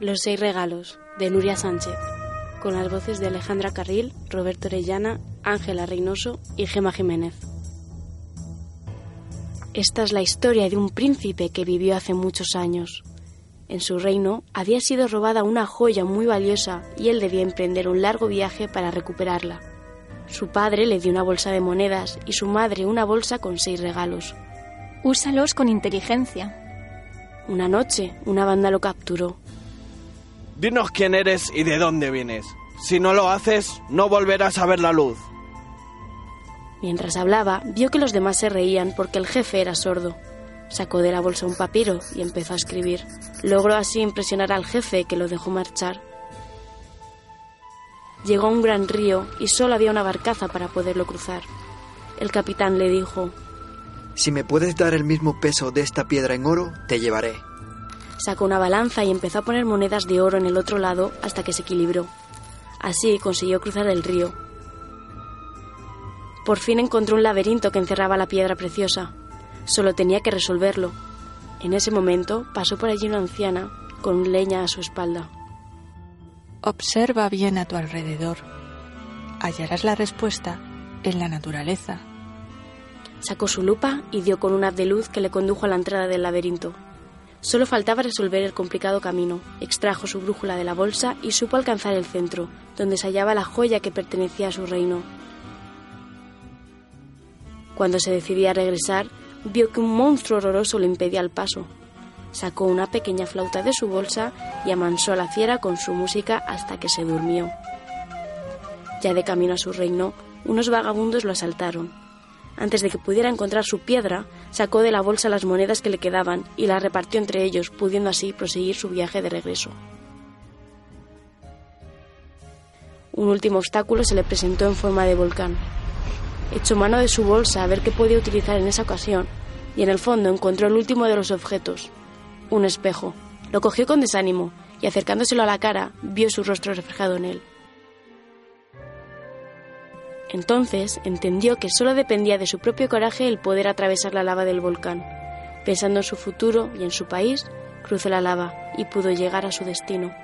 Los seis regalos, de Nuria Sánchez, con las voces de Alejandra Carril, Roberto Orellana, Ángela Reynoso y Gema Jiménez. Esta es la historia de un príncipe que vivió hace muchos años. En su reino había sido robada una joya muy valiosa y él debía emprender un largo viaje para recuperarla. Su padre le dio una bolsa de monedas y su madre una bolsa con seis regalos. Úsalos con inteligencia. Una noche, una banda lo capturó Dinos quién eres y de dónde vienes. Si no lo haces, no volverás a ver la luz. Mientras hablaba, vio que los demás se reían porque el jefe era sordo. Sacó de la bolsa un papiro y empezó a escribir. Logró así impresionar al jefe que lo dejó marchar. Llegó a un gran río y solo había una barcaza para poderlo cruzar. El capitán le dijo, Si me puedes dar el mismo peso de esta piedra en oro, te llevaré. Sacó una balanza y empezó a poner monedas de oro en el otro lado hasta que se equilibró. Así consiguió cruzar el río. Por fin encontró un laberinto que encerraba la piedra preciosa. Solo tenía que resolverlo. En ese momento pasó por allí una anciana con leña a su espalda. Observa bien a tu alrededor. Hallarás la respuesta en la naturaleza. Sacó su lupa y dio con un haz de luz que le condujo a la entrada del laberinto. Solo faltaba resolver el complicado camino. Extrajo su brújula de la bolsa y supo alcanzar el centro, donde se hallaba la joya que pertenecía a su reino. Cuando se decidía a regresar, vio que un monstruo horroroso le impedía el paso. Sacó una pequeña flauta de su bolsa y amansó a la fiera con su música hasta que se durmió. Ya de camino a su reino, unos vagabundos lo asaltaron antes de que pudiera encontrar su piedra, sacó de la bolsa las monedas que le quedaban y las repartió entre ellos, pudiendo así proseguir su viaje de regreso. Un último obstáculo se le presentó en forma de volcán. Echó mano de su bolsa a ver qué podía utilizar en esa ocasión, y en el fondo encontró el último de los objetos, un espejo. Lo cogió con desánimo, y acercándoselo a la cara, vio su rostro reflejado en él. Entonces entendió que solo dependía de su propio coraje el poder atravesar la lava del volcán. Pensando en su futuro y en su país, cruzó la lava y pudo llegar a su destino.